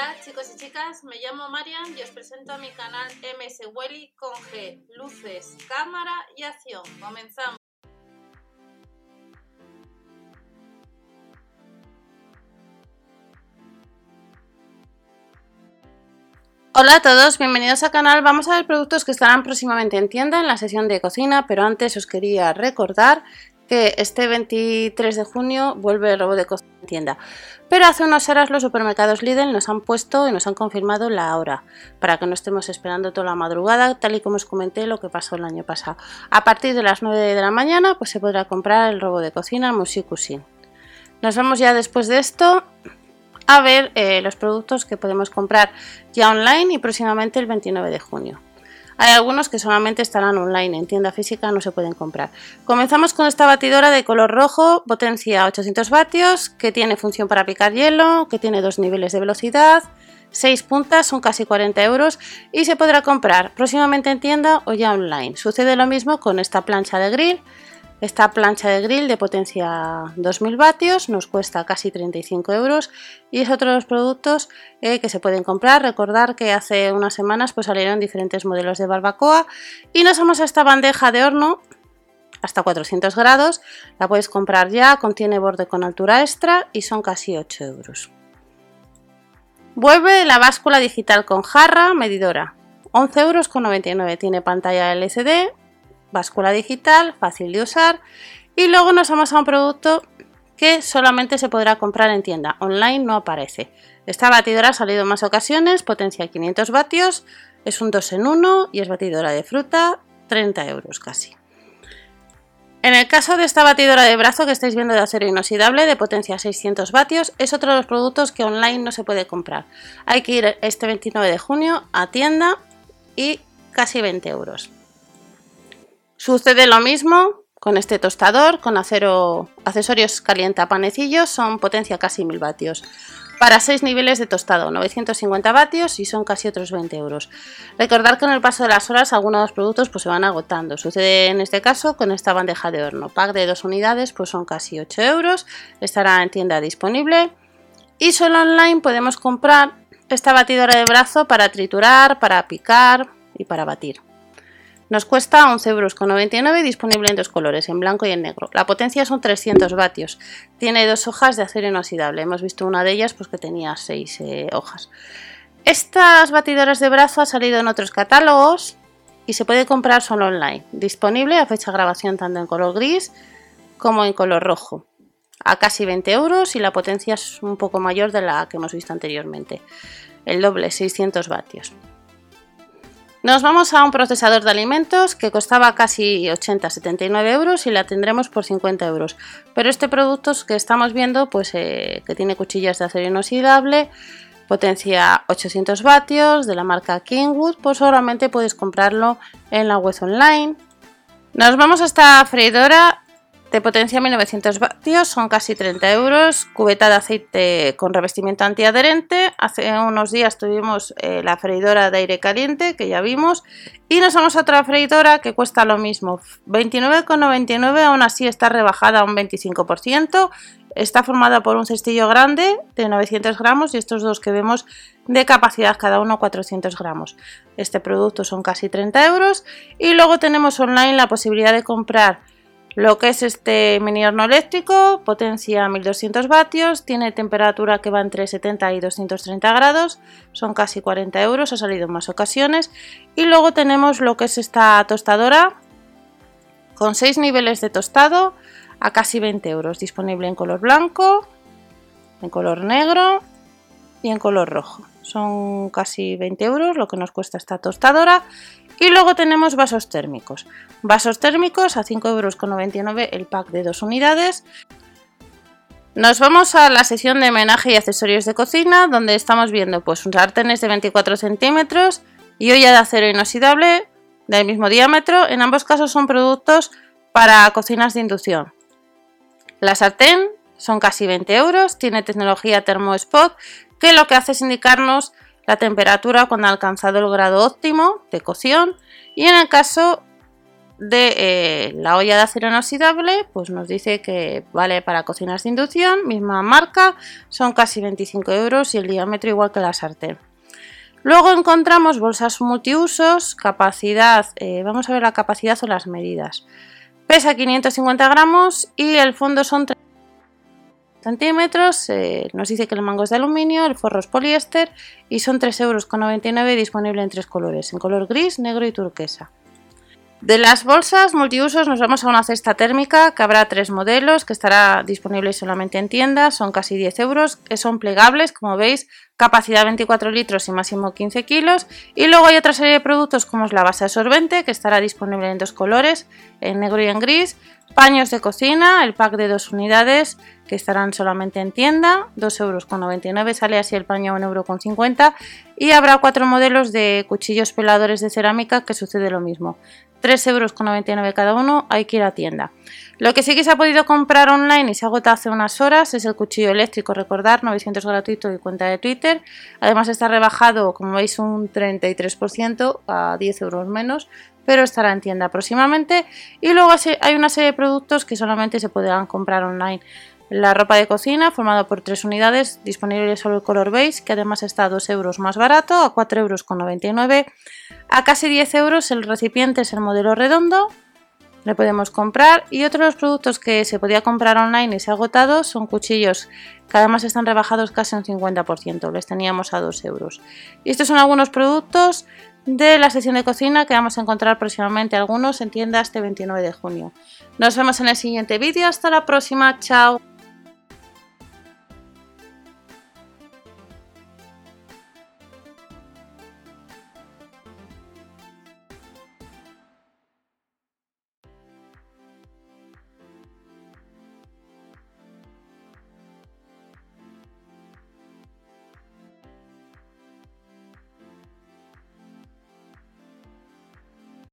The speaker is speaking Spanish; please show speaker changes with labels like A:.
A: Hola chicos y chicas, me llamo Marian y os presento a mi canal MS Welly con G, luces, cámara y acción. Comenzamos. Hola a todos, bienvenidos al canal. Vamos a ver productos que estarán próximamente en tienda en la sesión de cocina, pero antes os quería recordar que este 23 de junio vuelve el robo de cocina en tienda. Pero hace unas horas los supermercados Lidl nos han puesto y nos han confirmado la hora, para que no estemos esperando toda la madrugada, tal y como os comenté lo que pasó el año pasado. A partir de las 9 de la mañana pues se podrá comprar el robo de cocina Musicusin. Nos vemos ya después de esto a ver eh, los productos que podemos comprar ya online y próximamente el 29 de junio. Hay algunos que solamente estarán online, en tienda física no se pueden comprar. Comenzamos con esta batidora de color rojo, potencia 800 vatios, que tiene función para picar hielo, que tiene dos niveles de velocidad, 6 puntas, son casi 40 euros y se podrá comprar próximamente en tienda o ya online. Sucede lo mismo con esta plancha de grill esta plancha de grill de potencia 2000 vatios nos cuesta casi 35 euros y es otro de los productos eh, que se pueden comprar. Recordar que hace unas semanas pues salieron diferentes modelos de barbacoa y nos vamos a esta bandeja de horno hasta 400 grados. La puedes comprar ya, contiene borde con altura extra y son casi 8 euros. Vuelve la báscula digital con jarra medidora. 11 euros con 99. Tiene pantalla LCD, báscula digital, fácil de usar. Y luego nos vamos a un producto que solamente se podrá comprar en tienda, online no aparece. Esta batidora ha salido en más ocasiones, potencia 500 vatios, es un 2 en 1 y es batidora de fruta, 30 euros casi. En el caso de esta batidora de brazo que estáis viendo de acero inoxidable de potencia 600 vatios, es otro de los productos que online no se puede comprar. Hay que ir este 29 de junio a tienda y casi 20 euros. Sucede lo mismo con este tostador, con acero, accesorios calienta panecillos, son potencia casi 1000 vatios. Para 6 niveles de tostado, 950 vatios y son casi otros 20 euros. Recordar que en el paso de las horas algunos de los productos pues, se van agotando. Sucede en este caso con esta bandeja de horno. Pack de dos unidades pues son casi 8 euros. Estará en tienda disponible. Y solo online podemos comprar esta batidora de brazo para triturar, para picar y para batir. Nos cuesta 11,99 euros disponible en dos colores, en blanco y en negro. La potencia son 300 vatios. Tiene dos hojas de acero inoxidable. Hemos visto una de ellas pues, que tenía seis eh, hojas. Estas batidoras de brazo han salido en otros catálogos y se puede comprar solo online. Disponible a fecha de grabación tanto en color gris como en color rojo. A casi 20 euros y la potencia es un poco mayor de la que hemos visto anteriormente. El doble, 600 vatios. Nos vamos a un procesador de alimentos que costaba casi 80-79 euros y la tendremos por 50 euros. Pero este producto que estamos viendo, pues eh, que tiene cuchillas de acero inoxidable, potencia 800 vatios de la marca Kingwood, pues solamente puedes comprarlo en la web online. Nos vamos a esta freidora de potencia 1900 vatios, son casi 30 euros, cubeta de aceite con revestimiento antiadherente, hace unos días tuvimos eh, la freidora de aire caliente que ya vimos. Y nos vamos a otra freidora que cuesta lo mismo, 29,99 aún así está rebajada un 25%, está formada por un cestillo grande de 900 gramos y estos dos que vemos de capacidad cada uno 400 gramos. Este producto son casi 30 euros. Y luego tenemos online la posibilidad de comprar lo que es este mini horno eléctrico, potencia 1200 vatios, tiene temperatura que va entre 70 y 230 grados, son casi 40 euros, ha salido en más ocasiones. Y luego tenemos lo que es esta tostadora con 6 niveles de tostado a casi 20 euros, disponible en color blanco, en color negro y en color rojo. Son casi 20 euros lo que nos cuesta esta tostadora y luego tenemos vasos térmicos. Vasos térmicos a 5,99 euros el pack de dos unidades. Nos vamos a la sección de homenaje y accesorios de cocina, donde estamos viendo pues sartenes de 24 centímetros y olla de acero inoxidable del mismo diámetro. En ambos casos son productos para cocinas de inducción. La sartén son casi 20 euros, tiene tecnología ThermoSpot, que lo que hace es indicarnos la temperatura cuando ha alcanzado el grado óptimo de cocción y en el caso de eh, la olla de acero inoxidable, pues nos dice que vale para cocinas de inducción, misma marca, son casi 25 euros y el diámetro igual que la sartén. Luego encontramos bolsas multiusos, capacidad, eh, vamos a ver la capacidad o las medidas. Pesa 550 gramos y el fondo son 30 centímetros. Eh, nos dice que el mango es de aluminio, el forro es poliéster y son 3,99 euros disponible en tres colores, en color gris, negro y turquesa. De las bolsas multiusos nos vamos a una cesta térmica que habrá tres modelos que estará disponible solamente en tiendas, son casi 10 euros, que son plegables, como veis, capacidad 24 litros y máximo 15 kilos. Y luego hay otra serie de productos como es la base absorbente que estará disponible en dos colores, en negro y en gris, paños de cocina, el pack de dos unidades que estarán solamente en tienda, 2,99 euros, sale así el paño a 1,50 euro y habrá cuatro modelos de cuchillos peladores de cerámica que sucede lo mismo. 3,99 euros cada uno, hay que ir a tienda. Lo que sí que se ha podido comprar online y se agota hace unas horas es el cuchillo eléctrico, recordar, 900 gratuito y cuenta de Twitter. Además está rebajado, como veis, un 33% a 10 euros menos, pero estará en tienda próximamente. Y luego hay una serie de productos que solamente se podrán comprar online. La ropa de cocina, formada por tres unidades, disponible solo el color beige, que además está a 2 euros más barato, a 4,99 euros. A casi 10 euros el recipiente es el modelo redondo, le podemos comprar. Y otros productos que se podía comprar online y se ha agotado son cuchillos que además están rebajados casi un 50%, les teníamos a 2 euros. Y estos son algunos productos de la sesión de cocina que vamos a encontrar próximamente algunos en tiendas este 29 de junio. Nos vemos en el siguiente vídeo, hasta la próxima, chao.